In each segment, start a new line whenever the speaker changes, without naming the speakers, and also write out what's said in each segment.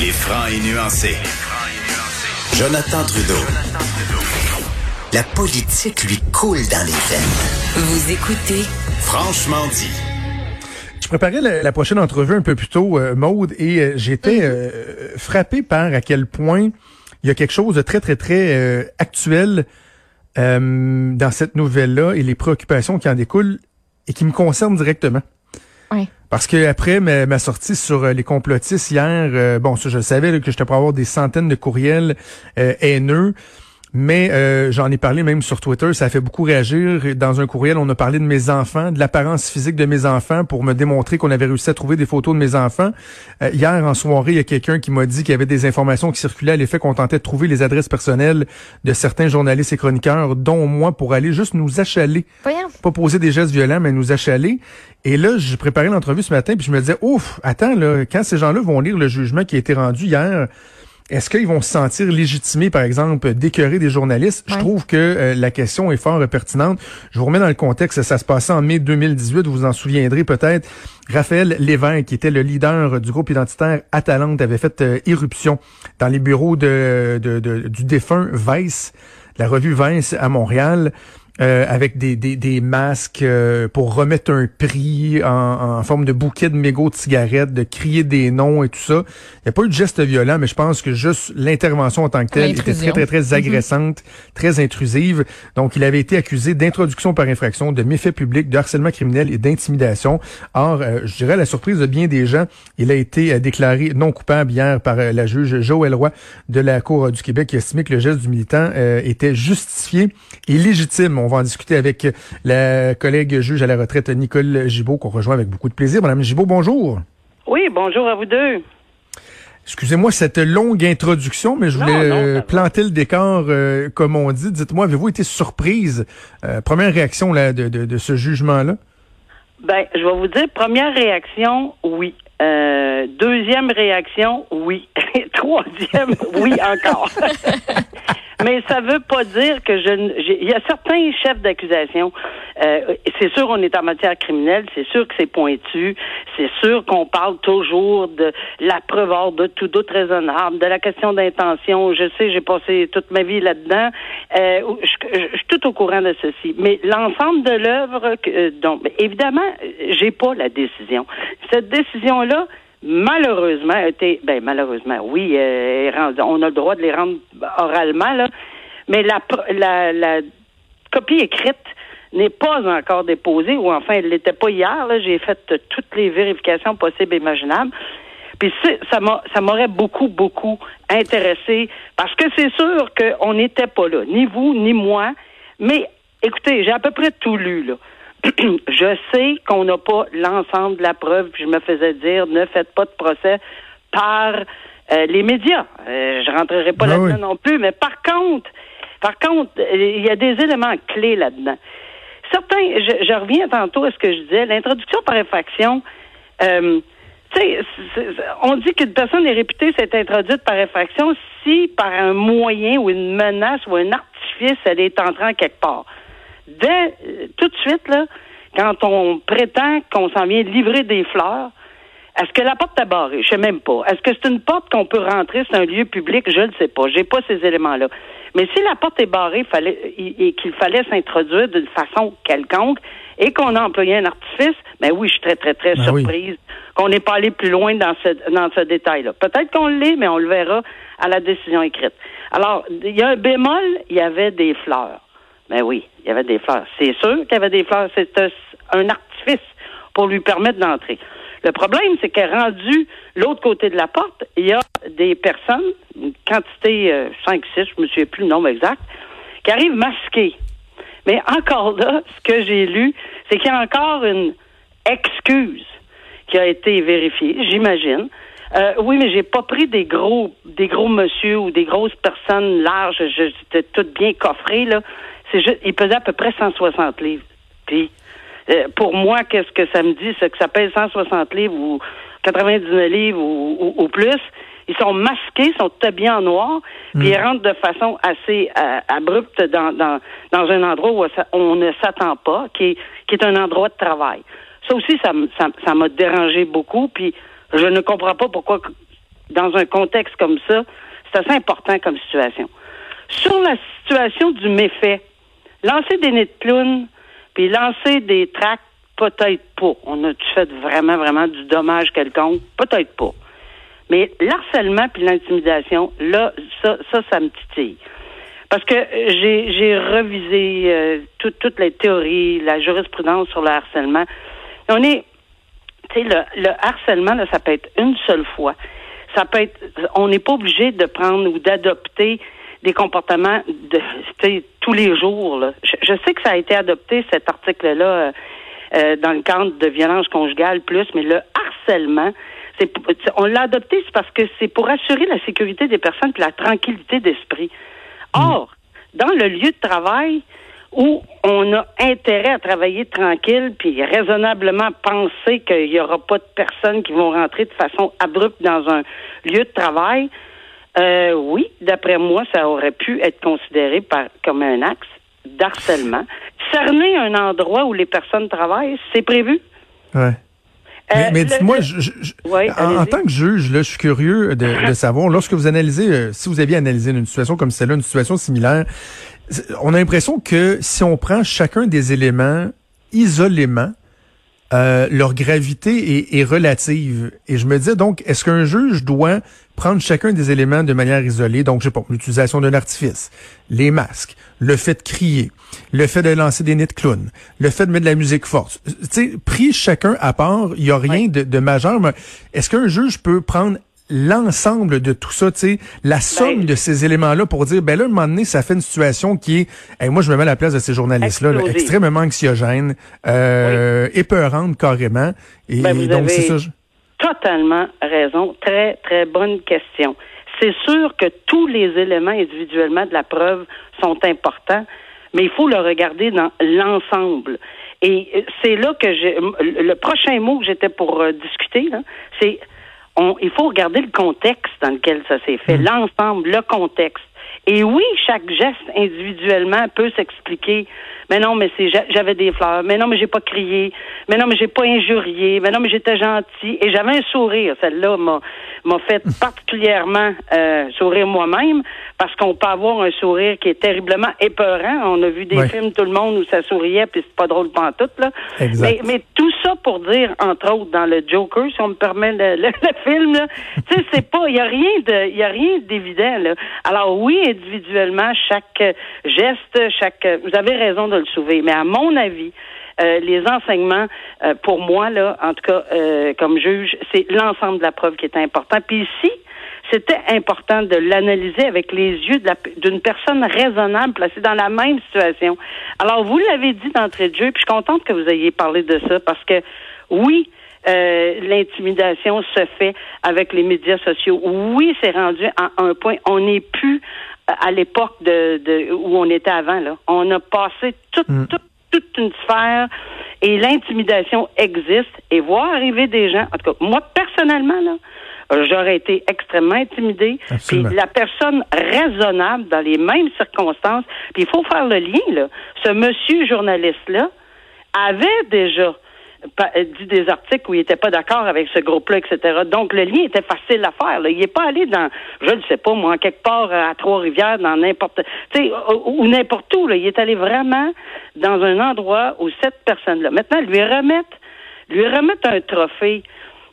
Il est franc et nuancé. Jonathan Trudeau. La politique lui coule dans les veines.
Vous écoutez
Franchement dit.
Je préparais la, la prochaine entrevue un peu plus tôt, euh, Maude, et euh, j'étais euh, frappé par à quel point il y a quelque chose de très, très, très euh, actuel euh, dans cette nouvelle-là et les préoccupations qui en découlent et qui me concernent directement. Parce que après ma, sortie sur euh, les complotistes hier, euh, bon, ça, je savais que j'étais pour avoir des centaines de courriels euh, haineux. Mais euh, j'en ai parlé même sur Twitter, ça a fait beaucoup réagir. Dans un courriel, on a parlé de mes enfants, de l'apparence physique de mes enfants pour me démontrer qu'on avait réussi à trouver des photos de mes enfants. Euh, hier, en soirée, il y a quelqu'un qui m'a dit qu'il y avait des informations qui circulaient à l'effet qu'on tentait de trouver les adresses personnelles de certains journalistes et chroniqueurs, dont moi, pour aller juste nous achaler.
Voyons.
Pas poser des gestes violents, mais nous achaler. Et là, j'ai préparé l'entrevue ce matin, puis je me disais, ouf, attends, là, quand ces gens-là vont lire le jugement qui a été rendu hier, est-ce qu'ils vont se sentir légitimés, par exemple, d'écœurer des journalistes? Je trouve que euh, la question est fort pertinente. Je vous remets dans le contexte, ça se passait en mai 2018, vous vous en souviendrez peut-être. Raphaël Lévin, qui était le leader du groupe identitaire Atalante, avait fait euh, irruption dans les bureaux de, de- de- du défunt Vice, la revue Vice à Montréal. Euh, avec des, des, des masques euh, pour remettre un prix en, en forme de bouquet de mégots de cigarettes, de crier des noms et tout ça. Il n'y a pas eu de geste violent, mais je pense que juste l'intervention en tant que telle était très, très, très agressante, très intrusive. Donc, il avait été accusé d'introduction par infraction, de méfaits publics, de harcèlement criminel et d'intimidation. Or, euh, je dirais à la surprise de bien des gens, il a été euh, déclaré non coupable hier par euh, la juge Joël Roy de la Cour du Québec qui a estimé que le geste du militant euh, était justifié et légitime. On va en discuter avec la collègue juge à la retraite Nicole Gibault qu'on rejoint avec beaucoup de plaisir. Madame Gibault, bonjour.
Oui, bonjour à vous deux.
Excusez-moi cette longue introduction, mais je voulais
non,
euh, planter le décor, euh, comme on dit. Dites-moi, avez-vous été surprise? Euh, première réaction là, de, de, de ce jugement-là?
Ben, je vais vous dire, première réaction, oui. Euh, deuxième réaction, oui. Troisième, oui encore. Mais ça veut pas dire que je. Il y a certains chefs d'accusation. euh, c'est sûr, on est en matière criminelle. C'est sûr que c'est pointu. C'est sûr qu'on parle toujours de la preuve hors de tout doute raisonnable, de la question d'intention. Je sais, j'ai passé toute ma vie là-dedans. Euh, je, je- je suis tout au courant de ceci. Mais l'ensemble de l'œuvre, euh, donc évidemment, j'ai pas la décision. Cette décision-là, malheureusement, ben malheureusement, oui, euh, on a le droit de les rendre oralement là, mais la, la, la copie écrite n'est pas encore déposée, ou enfin, elle l'était pas hier. Là, j'ai fait toutes les vérifications possibles et imaginables. Puis ça m'aurait beaucoup, beaucoup intéressé parce que c'est sûr qu'on n'était pas là, ni vous, ni moi. Mais écoutez, j'ai à peu près tout lu là. je sais qu'on n'a pas l'ensemble de la preuve. Puis je me faisais dire, ne faites pas de procès par euh, les médias. Euh, je rentrerai pas
Ben
là-dedans
oui.
non plus. Mais par contre, par contre, il y a des éléments clés là-dedans. Certains, je, je reviens tantôt à ce que je disais, l'introduction par infraction. Euh, tu sais, on dit qu'une personne est réputée s'être introduite par infraction si par un moyen ou une menace ou un artifice elle est entrée en quelque part. Dès euh, tout de suite là, quand on prétend qu'on s'en vient livrer des fleurs, est-ce que la porte est barrée? Je sais même pas. Est-ce que c'est une porte qu'on peut rentrer, c'est un lieu public? Je ne sais pas. J'ai pas ces éléments-là. Mais si la porte est barrée fallait, et qu'il fallait s'introduire d'une façon quelconque et qu'on a employé un artifice, ben oui, je suis très, très, très
Ben oui.
surprise qu'on n'ait pas allé plus loin dans ce, dans ce détail-là. Peut-être qu'on l'est, mais on le verra à la décision écrite. Alors, il y a un bémol, il y avait des fleurs. Ben oui, il y avait des fleurs. C'est sûr qu'il y avait des fleurs. C'est un, artifice pour lui permettre d'entrer. Le problème, c'est que rendu l'autre côté de la porte, il y a des personnes, une quantité euh, 5, 6, je me souviens plus le nombre exact, qui arrivent masquées. Mais encore là, ce que j'ai lu, c'est qu'il y a encore une excuse qui a été vérifiée, j'imagine. Euh, oui, mais j'ai pas pris des gros, des gros monsieur ou des grosses personnes larges. J'étais toute bien coffrée là. C'est juste, il pesait à peu près 160 livres. Puis, euh, pour moi, qu'est-ce que ça me dit, c'est que ça pèse 160 livres ou 99 livres ou, ou- ou plus. Ils sont masqués, sont habillés en noir, puis ils rentrent de façon assez euh, abrupte dans, dans, dans un endroit où on ne s'attend pas, qui est, qui est un endroit de travail. Ça aussi, ça m- ça- ça m'a dérangé beaucoup, puis je ne comprends pas pourquoi dans un contexte comme ça, c'est assez important comme situation. Sur la situation du méfait, lancer des nids de clown, puis lancer des tracts, peut-être pas. On a-tu fait vraiment, vraiment du dommage quelconque? Peut-être pas. Mais l'harcèlement puis l'intimidation, là, ça, ça, ça me titille. Parce que j'ai, j'ai revisé euh, toutes les théories, la jurisprudence sur le harcèlement. On est, tu sais, le, le harcèlement, là, ça peut être une seule fois. Ça peut être, on n'est pas obligé de prendre ou d'adopter des comportements de tous les jours. Là. Je, sais que ça a été adopté, cet article-là, euh, euh, dans le cadre de violence conjugale plus, mais le harcèlement, c'est, on l'a adopté, c'est parce que c'est pour assurer la sécurité des personnes et la tranquillité d'esprit. Or, dans le lieu de travail où on a intérêt à travailler tranquille puis raisonnablement penser qu'il n'y aura pas de personnes qui vont rentrer de façon abrupte dans un lieu de travail, euh, oui, d'après moi, ça aurait pu être considéré par, comme un axe d'harcèlement. Cerner un endroit où les personnes travaillent, c'est prévu.
Ouais. Euh, mais, dites-moi, en, tant que juge, là, je suis curieux de, savoir, lorsque vous analysez, euh, si vous aviez analysé une situation comme celle-là, une situation similaire, on a l'impression que si on prend chacun des éléments isolément, euh, leur gravité est, est, relative. Et je me disais donc, est-ce qu'un juge doit prendre chacun des éléments de manière isolée? Donc, je sais pas, l'utilisation d'un artifice, les masques, le fait de crier, le fait de lancer des nids de clown, le fait de mettre de la musique forte. Tu sais, pris chacun à part, il y a rien de, de majeur. Mais est-ce qu'un juge peut prendre l'ensemble de tout ça, tu sais, la somme ben, de ces éléments-là pour dire, ben là, un moment donné, ça fait une situation qui est, moi, je me mets à la place de ces journalistes-là, extrêmement anxiogène, euh, épeurante carrément.
Et, ben, donc, c'est ça. Totalement raison. Très, très bonne question. C'est sûr que tous les éléments individuellement de la preuve sont importants, mais il faut le regarder dans l'ensemble. Et c'est là que j'ai le prochain mot que j'étais pour euh, discuter, c'est il faut regarder le contexte dans lequel ça s'est fait, mm. l'ensemble, le contexte. Et oui, chaque geste individuellement peut s'expliquer. Mais non, mais c'est j'avais des fleurs. Mais non, mais j'ai pas crié. Mais non, mais j'ai pas injurié. Mais non, mais j'étais gentil. Et j'avais un sourire. Celle-là m'a m'a fait particulièrement euh, sourire moi-même parce qu'on peut avoir un sourire qui est terriblement épeurant. On a vu des films tout le monde où ça souriait puis c'est pas drôle tout là. Mais, mais, tout ça pour dire entre autres dans le Joker, si on me permet le, le, film là, tu sais c'est pas il y a rien de y a rien d'évident là. Alors oui, individuellement chaque geste, chaque vous avez raison de le soulever, mais à mon avis euh, les enseignements, euh, pour moi, là, en tout cas, euh, comme juge, c'est l'ensemble de la preuve qui est important. Puis ici, c'était important de l'analyser avec les yeux d'une personne raisonnable placée dans la même situation. Alors, vous l'avez dit d'entrée de jeu, puis je suis contente que vous ayez parlé de ça parce que, oui, l'intimidation se fait avec les médias sociaux. Oui, c'est rendu à un point. On n'est plus à l'époque de, où on était avant. Là. On a passé tout, mm. tout toute une sphère et l'intimidation existe et voir arriver des gens, en tout cas, moi personnellement, là, j'aurais été extrêmement intimidée. Puis la personne raisonnable dans les mêmes circonstances, puis il faut faire le lien, là. Ce monsieur journaliste-là avait déjà dit des articles où il n'était pas d'accord avec ce groupe-là, etc. Donc, le lien était facile à faire. Il n'est pas allé dans, je ne sais pas, moi, quelque part à Trois-Rivières, dans n'importe, tu sais, ou, n'importe où. Là. Il est allé vraiment dans un endroit où cette personne-là, maintenant, lui remettre, lui remettre un trophée,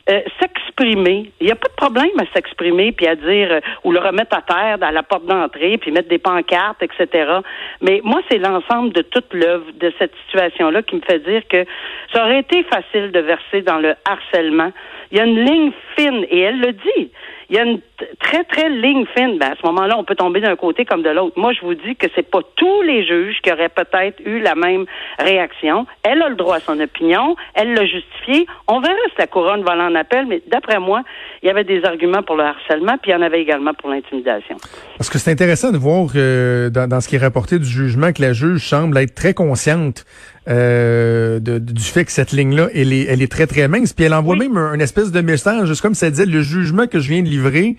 euh, s'exprimer. Il n'y a pas de problème à s'exprimer puis à dire euh, ou le remettre à terre à la porte d'entrée puis mettre des pancartes, etc. Mais moi, c'est l'ensemble de toute l'œuvre de cette situation-là qui me fait dire que ça aurait été facile de verser dans le harcèlement. Il y a une ligne fine et elle le dit il y a une très, très ligne fine. Ben, à ce moment-là, on peut tomber d'un côté comme de l'autre. Moi, je vous dis que c'est pas tous les juges qui auraient peut-être eu la même réaction. Elle a le droit à son opinion. Elle l'a justifié. On verra si la couronne va en appel, mais d'après moi, il y avait des arguments pour le harcèlement, puis il y en avait également pour l'intimidation.
Parce que c'est intéressant de voir que dans, dans, ce qui est rapporté du jugement que la juge semble être très consciente euh, de, du fait que cette ligne-là, elle est, elle est très, très mince. Puis elle envoie même un, une espèce de message, juste comme ça disait, le jugement que je viens de livrer,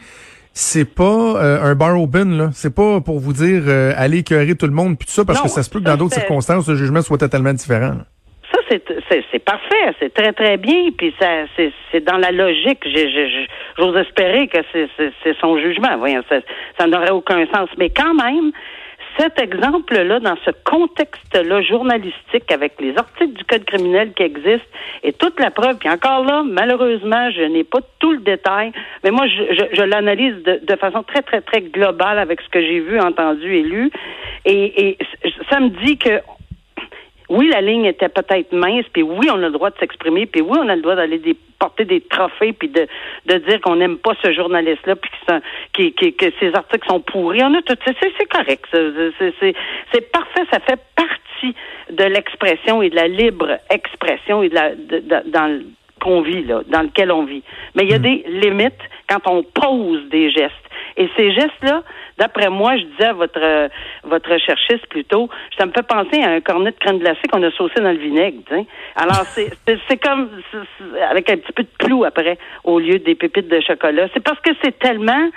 c'est pas euh, un bar open, là. C'est pas pour vous dire euh, allez écœurer tout le monde puis tout ça, parce que ça se peut que dans d'autres circonstances, le jugement soit totalement différent.
Ça, c'est parfait, c'est très très bien, puis ça c'est dans la logique. J'ose espérer que c'est son jugement. Voyons, ça, ça n'aurait aucun sens, mais quand même, cet exemple-là, dans ce contexte-là journalistique, avec les articles du Code criminel qui existent, et toute la preuve, puis encore là, malheureusement, je n'ai pas tout le détail, mais moi, je, je, l'analyse de, de, façon très, très, très globale avec ce que j'ai vu, entendu et lu. Et, et ça me dit que oui, la ligne était peut-être mince, puis oui, on a le droit de s'exprimer, puis oui, on a le droit d'aller porter des trophées, puis de, de dire qu'on n'aime pas ce journaliste-là, puis que, que, ces articles sont pourris. On a tout, c'est correct. C'est parfait, ça fait partie de l'expression et de la libre expression et de la de, dans qu'on vit là, dans lequel on vit. Mais il y a hmm. des limites quand on pose des gestes. Et ces gestes-là, d'après moi, je disais à votre euh, votre recherchiste plutôt, ça me fait penser à un cornet de crème glacée qu'on a saucé dans le vinaigre. Alors c'est c'est comme avec un petit peu de clou après au lieu des pépites de chocolat. C'est parce que c'est tellement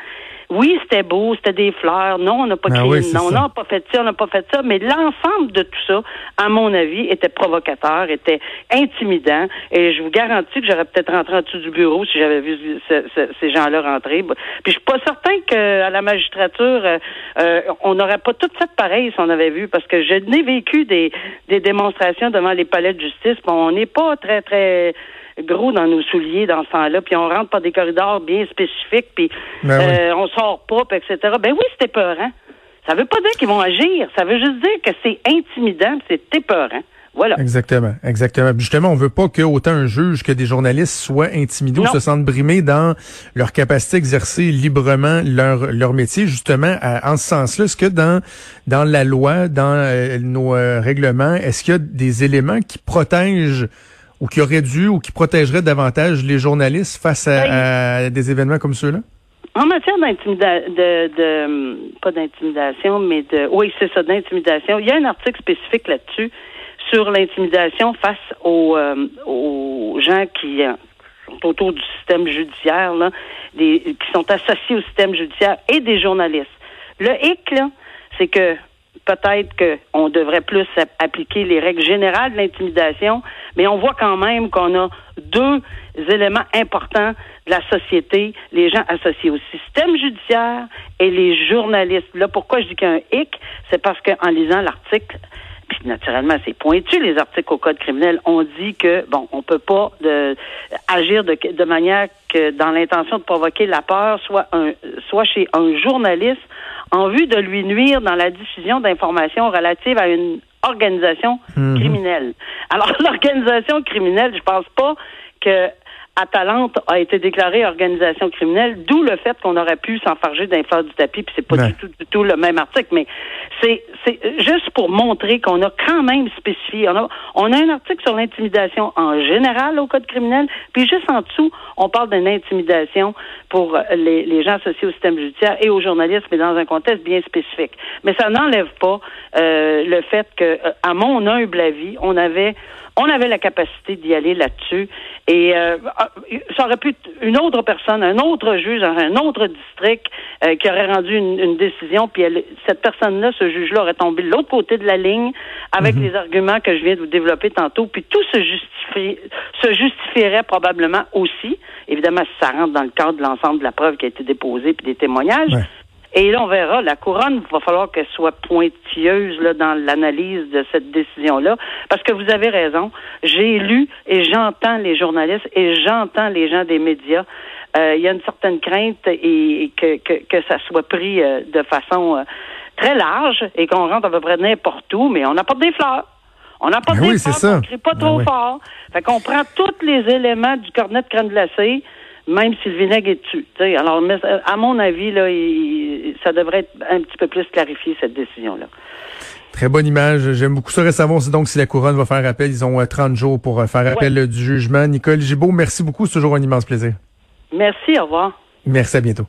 oui, c'était beau, c'était des fleurs. Non, on n'a pas ah crié. non, on n'a pas fait ça, on n'a pas fait ça. Mais l'ensemble de tout ça, à mon avis, était provocateur, était intimidant. Et je vous garantis que j'aurais peut-être rentré en dessous du bureau si j'avais vu ces gens-là rentrer. Puis je suis pas certain qu'à la magistrature, euh, euh, on n'aurait pas tout fait pareil si on avait vu, parce que je n'ai vécu des, des démonstrations devant les palais de justice. Bon, on n'est pas très, très gros dans nos souliers dans ce temps-là, puis on rentre par des corridors bien spécifiques, puis ben euh, on sort pas, puis etc. Ben oui, c'est épeurant. Ça veut pas dire qu'ils vont agir, ça veut juste dire que c'est intimidant, c'est épeurant. Voilà.
Exactement, exactement. Justement, on veut pas que autant un juge que des journalistes soient intimidés ou se sentent brimés dans leur capacité d'exercer librement leur leur métier. Justement, en ce sens-là, est-ce que dans dans la loi, dans euh, nos euh, règlements, est-ce qu'il y a des éléments qui protègent ou qui aurait dû ou qui protégerait davantage les journalistes face à, des événements comme ceux-là?
En matière d'intimidation, de, de, pas d'intimidation, mais de, oui, c'est ça, d'intimidation. Il y a un article spécifique là-dessus sur l'intimidation face aux, euh, aux gens qui euh, sont autour du système judiciaire, là, des, qui sont associés au système judiciaire et des journalistes. Le hic, là, c'est que peut-être qu'on devrait plus appliquer les règles générales de l'intimidation, mais on voit quand même qu'on a deux éléments importants de la société, les gens associés au système judiciaire et les journalistes. Là, pourquoi je dis qu'il y a un hic, c'est parce qu'en lisant l'article, puis naturellement, c'est pointu, les articles au Code criminel. On dit que, bon, on peut pas de, agir de, de manière que dans l'intention de provoquer la peur, soit, un, soit chez un journaliste, en vue de lui nuire dans la diffusion d'informations relatives à une organisation mhm. criminelle. Alors, l'organisation criminelle, je pense pas que Atalante a été déclarée organisation criminelle, d'où le fait qu'on aurait pu s'enfarger d'un faire du tapis, puis c'est pas du tout du tout le même article, mais c'est c'est juste pour montrer qu'on a quand même spécifié. On a on a un article sur l'intimidation en général au code criminel, puis juste en dessous, on parle d'une intimidation pour les, les gens associés au système judiciaire et aux journalistes, mais dans un contexte bien spécifique. Mais ça n'enlève pas euh, le fait que, euh, à mon humble avis, on avait on avait la capacité d'y aller là-dessus. Et euh, ah, ça aurait pu être une autre personne, un autre juge dans un autre district euh, qui aurait rendu une, décision, puis cette personne-là, ce juge-là, aurait tombé de l'autre côté de la ligne avec mhm. les arguments que je viens de vous développer tantôt, puis tout se, justifie, se justifierait probablement aussi, évidemment ça rentre dans le cadre de l'ensemble de la preuve qui a été déposée, puis des témoignages. Et là, on verra. La couronne, il va falloir qu'elle soit pointilleuse là, dans l'analyse de cette décision-là. Parce que vous avez raison. J'ai lu et j'entends les journalistes et j'entends les gens des médias. Euh, il y a une certaine crainte et, que, que, que, ça soit pris euh, de façon euh, très large et qu'on rentre à peu près n'importe où, mais on apporte des fleurs. On apporte ben des fleurs, on crie pas ben trop fort. Fait qu'on prend tous les éléments du cornet de crème glacée, même si le vinaigre est dessus. Alors, à mon avis, là, ça devrait être un petit peu plus clarifié, cette décision-là.
Très bonne image. J'aime beaucoup ça. Savons donc si la couronne va faire appel. Ils ont 30 euh, jours pour euh, faire appel du jugement. Nicole Gibault, merci beaucoup. C'est toujours un immense plaisir.
Merci. Au revoir.
Merci. À bientôt.